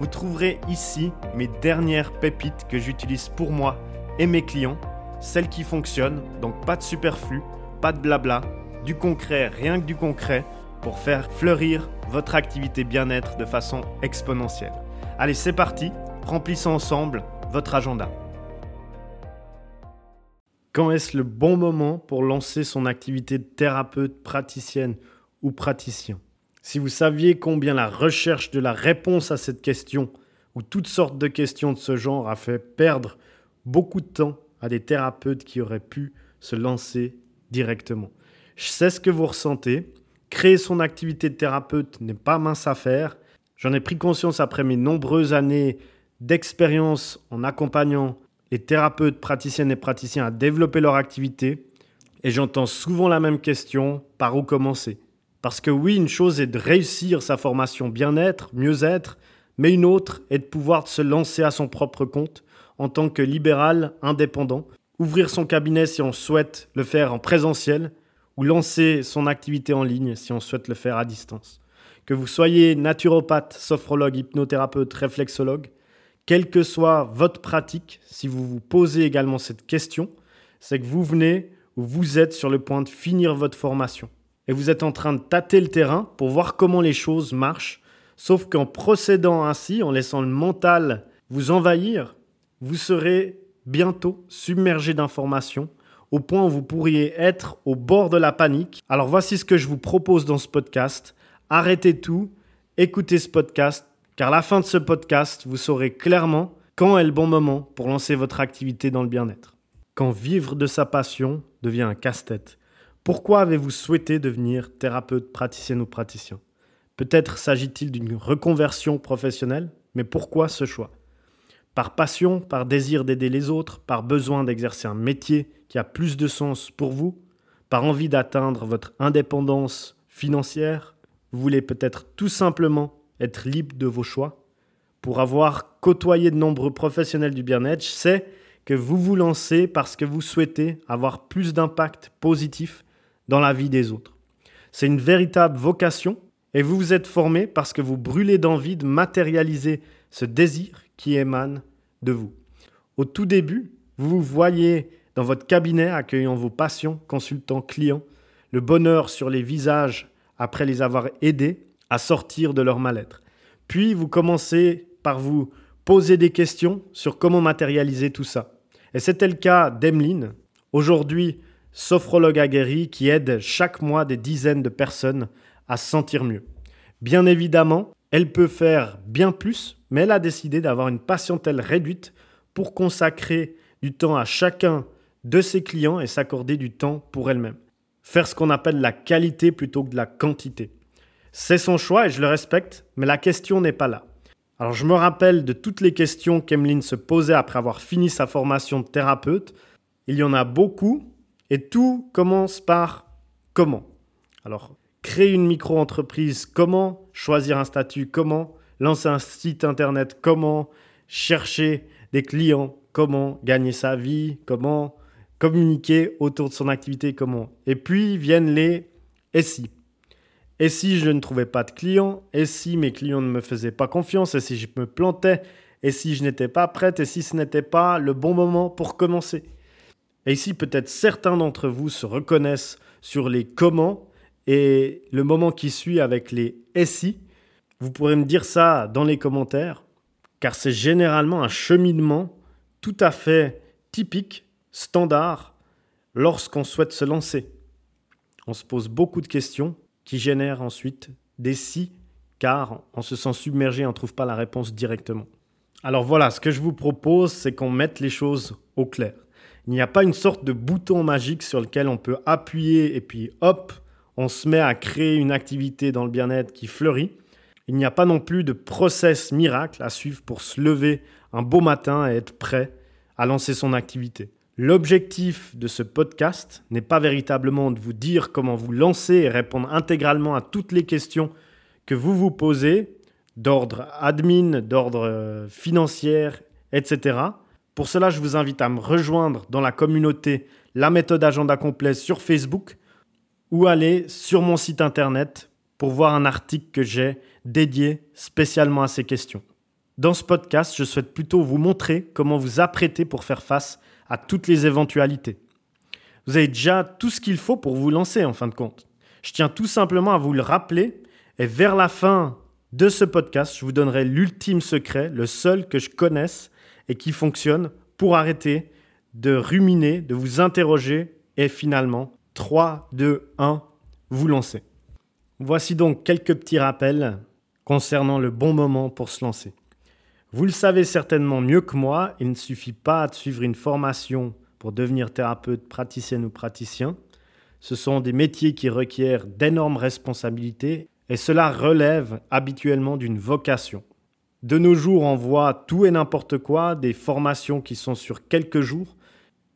Vous trouverez ici mes dernières pépites que j'utilise pour moi et mes clients, celles qui fonctionnent, donc pas de superflu, pas de blabla, du concret, rien que du concret, pour faire fleurir votre activité bien-être de façon exponentielle. Allez, c'est parti, remplissons ensemble votre agenda. Quand est-ce le bon moment pour lancer son activité de thérapeute, praticienne ou praticien? Si vous saviez combien la recherche de la réponse à cette question ou toutes sortes de questions de ce genre a fait perdre beaucoup de temps à des thérapeutes qui auraient pu se lancer directement. Je sais ce que vous ressentez, Créer son activité de thérapeute n'est pas mince à faire. J'en ai pris conscience après mes nombreuses années d'expérience en accompagnant les thérapeutes, praticiennes et praticiens à développer leur activité. Et j'entends souvent la même question, par où commencer? Parce que oui, une chose est de réussir sa formation bien-être, mieux-être, mais une autre est de pouvoir se lancer à son propre compte en tant que libéral indépendant, ouvrir son cabinet si on souhaite le faire en présentiel, ou lancer son activité en ligne si on souhaite le faire à distance. Que vous soyez naturopathe, sophrologue, hypnothérapeute, réflexologue, quelle que soit votre pratique, si vous vous posez également cette question, c'est que vous venez ou vous êtes sur le point de finir votre formation. Et vous êtes en train de tâter le terrain pour voir comment les choses marchent. Sauf qu'en procédant ainsi, en laissant le mental vous envahir, vous serez bientôt submergé d'informations au point où vous pourriez être au bord de la panique. Alors voici ce que je vous propose dans ce podcast. Arrêtez tout, écoutez ce podcast, car à la fin de ce podcast, vous saurez clairement quand est le bon moment pour lancer votre activité dans le bien-être. Quand vivre de sa passion devient un casse-tête. Pourquoi avez-vous souhaité devenir thérapeute, praticienne ou praticien? Peut-être s'agit-il d'une reconversion professionnelle, mais pourquoi ce choix? Par passion, par désir d'aider les autres, par besoin d'exercer un métier qui a plus de sens pour vous, par envie d'atteindre votre indépendance financière, vous voulez peut-être tout simplement être libre de vos choix? Pour avoir côtoyé de nombreux professionnels du bien-être, je sais que vous vous lancez parce que vous souhaitez avoir plus d'impact positif dans la vie des autres. C'est une véritable vocation et vous vous êtes formé parce que vous brûlez d'envie de matérialiser ce désir qui émane de vous. Au tout début, vous vous voyez dans votre cabinet accueillant vos patients, consultants, clients, le bonheur sur les visages après les avoir aidés à sortir de leur mal-être. Puis vous commencez par vous poser des questions sur comment matérialiser tout ça. Et c'était le cas d'Emeline, aujourd'hui sophrologue aguerrie qui aide chaque mois des dizaines de personnes à se sentir mieux. Bien évidemment, elle peut faire bien plus, mais elle a décidé d'avoir une patientèle réduite pour consacrer du temps à chacun de ses clients et s'accorder du temps pour elle-même. Faire ce qu'on appelle la qualité plutôt que de la quantité. C'est son choix et je le respecte, mais la question n'est pas là. Alors je me rappelle de toutes les questions qu'Emeline se posait après avoir fini sa formation de thérapeute. Il y en a beaucoup et tout commence par comment. Alors créer une micro-entreprise, comment. Choisir un statut, comment. Lancer un site internet, comment. Chercher des clients, comment. Gagner sa vie, comment. Communiquer autour de son activité, comment. Et puis viennent les et si. Et si je ne trouvais pas de clients, et si mes clients ne me faisaient pas confiance, et si je me plantais, et si je n'étais pas prête, et si ce n'était pas le bon moment pour commencer. Et ici, peut-être certains d'entre vous se reconnaissent sur les comment et le moment qui suit avec les si. Vous pourrez me dire ça dans les commentaires, car c'est généralement un cheminement tout à fait typique standard lorsqu'on souhaite se lancer. On se pose beaucoup de questions qui génèrent ensuite des si, car on se sent submergé, on ne trouve pas la réponse directement. Alors voilà, ce que je vous propose, c'est qu'on mette les choses au clair. Il n'y a pas une sorte de bouton magique sur lequel on peut appuyer et puis hop, on se met à créer une activité dans le bien-être qui fleurit. Il n'y a pas non plus de process miracle à suivre pour se lever un beau matin et être prêt à lancer son activité. L'objectif de ce podcast n'est pas véritablement de vous dire comment vous lancer et répondre intégralement à toutes les questions que vous vous posez, d'ordre admin, d'ordre euh, financier, etc. Pour cela, je vous invite à me rejoindre dans la communauté La méthode agenda complet sur Facebook ou aller sur mon site internet pour voir un article que j'ai dédié spécialement à ces questions. Dans ce podcast, je souhaite plutôt vous montrer comment vous apprêter pour faire face à toutes les éventualités. Vous avez déjà tout ce qu'il faut pour vous lancer en fin de compte. Je tiens tout simplement à vous le rappeler et vers la fin de ce podcast, je vous donnerai l'ultime secret, le seul que je connaisse et qui fonctionne pour arrêter de ruminer, de vous interroger et finalement 3, 2, 1, vous lancer. Voici donc quelques petits rappels concernant le bon moment pour se lancer. Vous le savez certainement mieux que moi, il ne suffit pas de suivre une formation pour devenir thérapeute, praticienne ou praticien. Ce sont des métiers qui requièrent d'énormes responsabilités et cela relève habituellement d'une vocation. De nos jours, on voit tout et n'importe quoi, des formations qui sont sur quelques jours,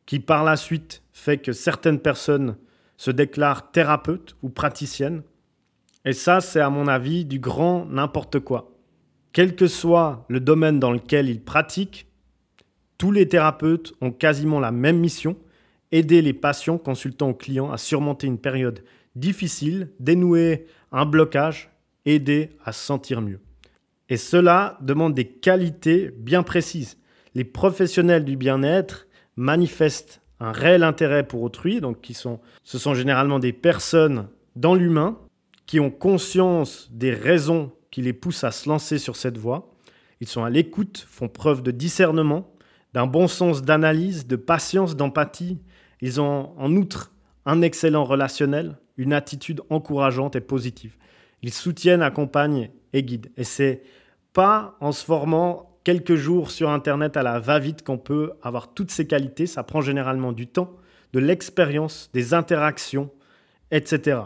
qui par la suite fait que certaines personnes se déclarent thérapeutes ou praticiennes. Et ça, c'est à mon avis du grand n'importe quoi. Quel que soit le domaine dans lequel ils pratiquent, tous les thérapeutes ont quasiment la même mission, aider les patients consultants ou clients à surmonter une période difficile, dénouer un blocage, aider à se sentir mieux. Et cela demande des qualités bien précises. Les professionnels du bien-être manifestent un réel intérêt pour autrui, donc qui sont, ce sont généralement des personnes dans l'humain qui ont conscience des raisons qui les poussent à se lancer sur cette voie. Ils sont à l'écoute, font preuve de discernement, d'un bon sens d'analyse, de patience, d'empathie. Ils ont en outre un excellent relationnel, une attitude encourageante et positive. Ils soutiennent, accompagnent et guident. Et c'est pas en se formant quelques jours sur Internet à la va-vite qu'on peut avoir toutes ces qualités. Ça prend généralement du temps, de l'expérience, des interactions, etc.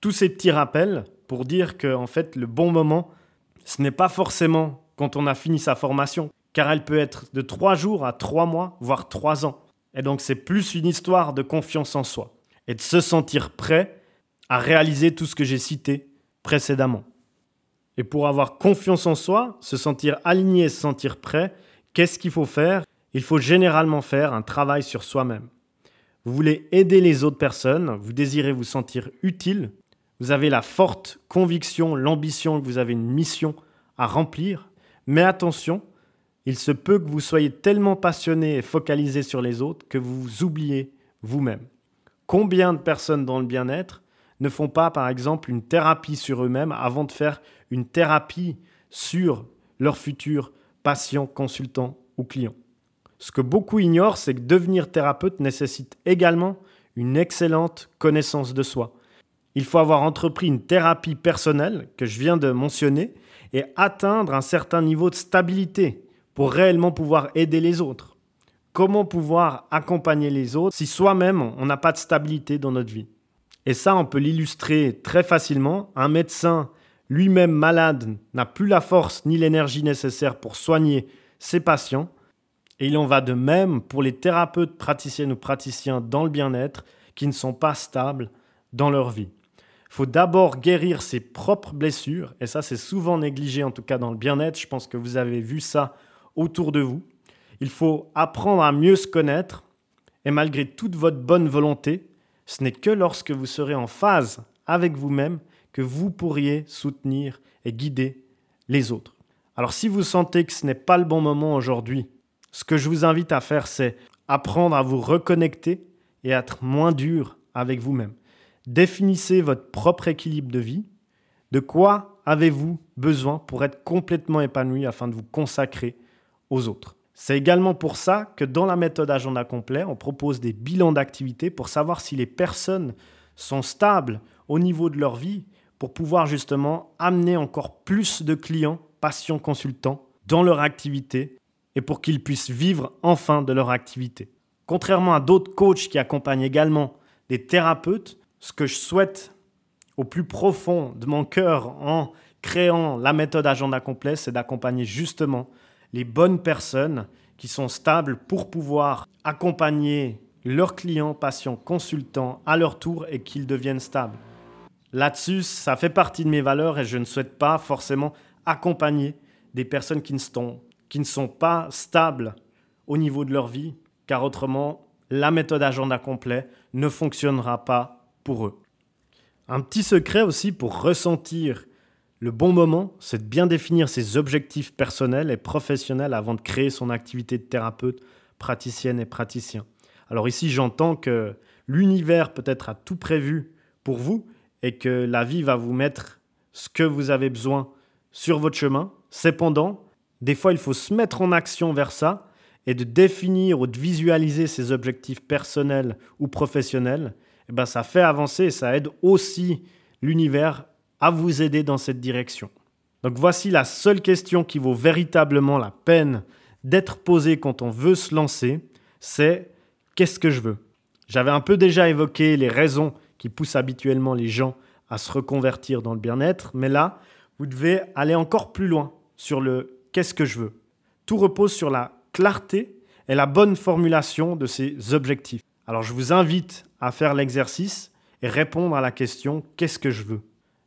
Tous ces petits rappels pour dire que en fait le bon moment, ce n'est pas forcément quand on a fini sa formation, car elle peut être de trois jours à trois mois, voire trois ans. Et donc c'est plus une histoire de confiance en soi et de se sentir prêt à réaliser tout ce que j'ai cité précédemment. Et pour avoir confiance en soi, se sentir aligné, se sentir prêt, qu'est-ce qu'il faut faire? Il faut généralement faire un travail sur soi-même. Vous voulez aider les autres personnes, vous désirez vous sentir utile, vous avez la forte conviction, l'ambition que vous avez une mission à remplir. Mais attention, il se peut que vous soyez tellement passionné et focalisé sur les autres que vous vous oubliez vous-même. Combien de personnes dans le bien-être ne font pas, par exemple, une thérapie sur eux-mêmes avant de faire une thérapie sur leurs futurs patients, consultants ou clients Ce que beaucoup ignorent, c'est que devenir thérapeute nécessite également une excellente connaissance de soi. Il faut avoir entrepris une thérapie personnelle que je viens de mentionner et atteindre un certain niveau de stabilité pour réellement pouvoir aider les autres. Comment pouvoir accompagner les autres si soi-même on n'a pas de stabilité dans notre vie? Et ça, on peut l'illustrer très facilement. Un médecin lui-même malade n'a plus la force ni l'énergie nécessaire pour soigner ses patients. Et il en va de même pour les thérapeutes praticiennes ou praticiens dans le bien-être qui ne sont pas stables dans leur vie. Il faut d'abord guérir ses propres blessures, et ça c'est souvent négligé en tout cas dans le bien-être, je pense que vous avez vu ça autour de vous. Il faut apprendre à mieux se connaître, et malgré toute votre bonne volonté, ce n'est que lorsque vous serez en phase avec vous-même que vous pourriez soutenir et guider les autres. Alors si vous sentez que ce n'est pas le bon moment aujourd'hui, ce que je vous invite à faire, c'est apprendre à vous reconnecter et être moins dur avec vous-même. Définissez votre propre équilibre de vie. De quoi avez-vous besoin pour être complètement épanoui afin de vous consacrer aux autres? C'est également pour ça que dans la méthode agenda complet, on propose des bilans d'activité pour savoir si les personnes sont stables au niveau de leur vie pour pouvoir justement amener encore plus de clients, patients, consultants dans leur activité et pour qu'ils puissent vivre enfin de leur activité. Contrairement à d'autres coachs qui accompagnent également des thérapeutes, ce que je souhaite au plus profond de mon cœur en créant la méthode agenda complet, c'est d'accompagner justement les bonnes personnes qui sont stables pour pouvoir accompagner leurs clients, patients, consultants à leur tour et qu'ils deviennent stables. Là-dessus, ça fait partie de mes valeurs et je ne souhaite pas forcément accompagner des personnes qui ne sont, qui ne sont pas stables au niveau de leur vie, car autrement, la méthode agenda complet ne fonctionnera pas pour eux. Un petit secret aussi pour ressentir le bon moment, c'est de bien définir ses objectifs personnels et professionnels avant de créer son activité de thérapeute, praticienne et praticien. Alors ici, j'entends que l'univers peut être à tout prévu pour vous et que la vie va vous mettre ce que vous avez besoin sur votre chemin. Cependant, des fois, il faut se mettre en action vers ça et de définir ou de visualiser ses objectifs personnels ou professionnels. Et eh ben, ça fait avancer et ça aide aussi l'univers à vous aider dans cette direction. Donc voici la seule question qui vaut véritablement la peine d'être posée quand on veut se lancer, c'est qu'est-ce que je veux? J'avais un peu déjà évoqué les raisons qui poussent habituellement les gens à se reconvertir dans le bien-être, mais là, vous devez aller encore plus loin sur le qu'est-ce que je veux. Tout repose sur la clarté et la bonne formulation de ces objectifs. Alors je vous invite à faire l'exercice et répondre à la question qu'est-ce que je veux?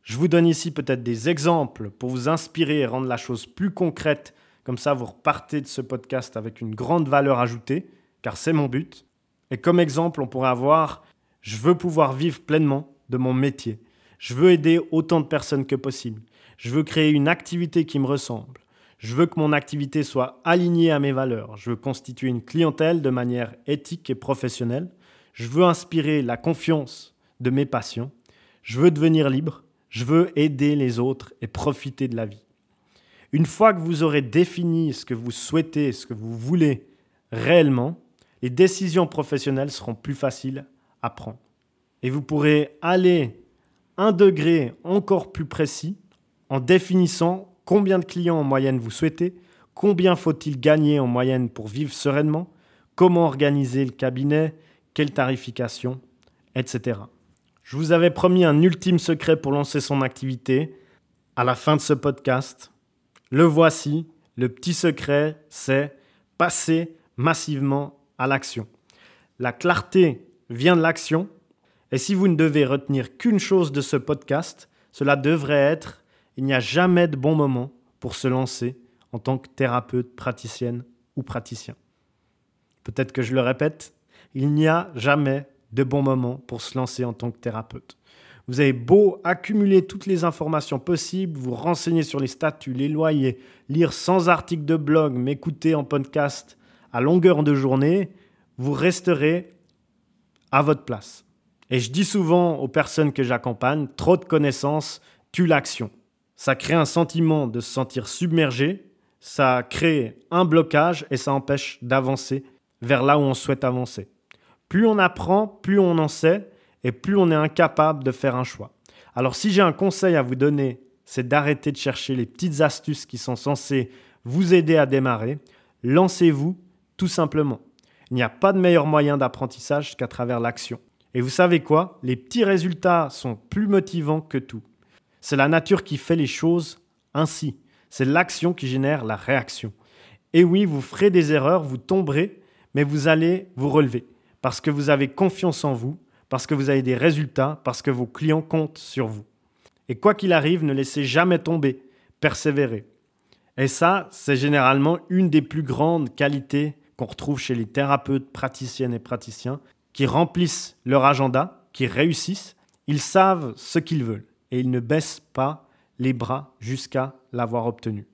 Je vous donne ici peut-être des exemples pour vous inspirer et rendre la chose plus concrète. Comme ça, vous repartez de ce podcast avec une grande valeur ajoutée, car c'est mon but. Et comme exemple, on pourrait avoir je veux pouvoir vivre pleinement de mon métier. Je veux aider autant de personnes que possible. Je veux créer une activité qui me ressemble. Je veux que mon activité soit alignée à mes valeurs. Je veux constituer une clientèle de manière éthique et professionnelle. Je veux inspirer la confiance de mes patients. Je veux devenir libre. Je veux aider les autres et profiter de la vie. Une fois que vous aurez défini ce que vous souhaitez, ce que vous voulez réellement, les décisions professionnelles seront plus faciles à prendre. Et vous pourrez aller un degré encore plus précis en définissant combien de clients en moyenne vous souhaitez, combien faut-il gagner en moyenne pour vivre sereinement, comment organiser le cabinet, quelle tarification, etc. Je vous avais promis un ultime secret pour lancer son activité à la fin de ce podcast. Le voici, le petit secret, c'est passer massivement à l'action. La clarté vient de l'action, et si vous ne devez retenir qu'une chose de ce podcast, cela devrait être il n'y a jamais de bon moment pour se lancer en tant que thérapeute, praticienne ou praticien. Peut-être que je le répète, il n'y a jamais de bon moment pour se lancer en tant que thérapeute. Vous avez beau accumuler toutes les informations possibles, vous renseigner sur les statuts, les loyers, lire 100 articles de blog, m'écouter en podcast à longueur de journée, vous resterez à votre place. Et je dis souvent aux personnes que j'accompagne, trop de connaissances tue l'action. Ça crée un sentiment de se sentir submergé, ça crée un blocage et ça empêche d'avancer vers là où on souhaite avancer. Plus on apprend, plus on en sait et plus on est incapable de faire un choix. Alors si j'ai un conseil à vous donner, c'est d'arrêter de chercher les petites astuces qui sont censées vous aider à démarrer. Lancez-vous tout simplement. Il n'y a pas de meilleur moyen d'apprentissage qu'à travers l'action. Et vous savez quoi? Les petits résultats sont plus motivants que tout. C'est la nature qui fait les choses ainsi. C'est l'action qui génère la réaction. Et oui, vous ferez des erreurs, vous tomberez, mais vous allez vous relever parce que vous avez confiance en vous, parce que vous avez des résultats, parce que vos clients comptent sur vous. Et quoi qu'il arrive, ne laissez jamais tomber, persévérez. Et ça, c'est généralement une des plus grandes qualités qu'on retrouve chez les thérapeutes, praticiennes et praticiens qui remplissent leur agenda, qui réussissent. Ils savent ce qu'ils veulent et ils ne baissent pas les bras jusqu'à l'avoir obtenu.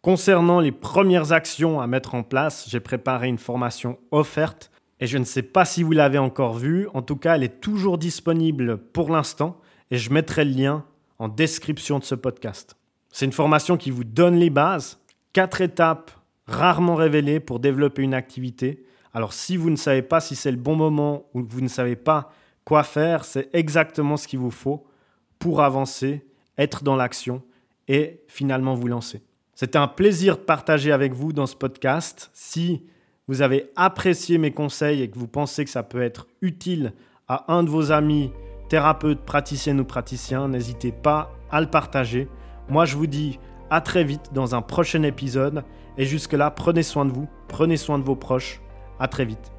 Concernant les premières actions à mettre en place, j'ai préparé une formation offerte et je ne sais pas si vous l'avez encore vue, en tout cas elle est toujours disponible pour l'instant et je mettrai le lien en description de ce podcast. C'est une formation qui vous donne les bases, quatre étapes rarement révélées pour développer une activité. Alors si vous ne savez pas si c'est le bon moment ou vous ne savez pas quoi faire, c'est exactement ce qu'il vous faut pour avancer, être dans l'action et finalement vous lancer. C'était un plaisir de partager avec vous dans ce podcast. Si vous avez apprécié mes conseils et que vous pensez que ça peut être utile à un de vos amis, thérapeutes, praticiennes ou praticiens, n'hésitez pas à le partager. Moi, je vous dis à très vite dans un prochain épisode Et jusque-là, prenez soin de vous, prenez soin de vos proches. À très vite.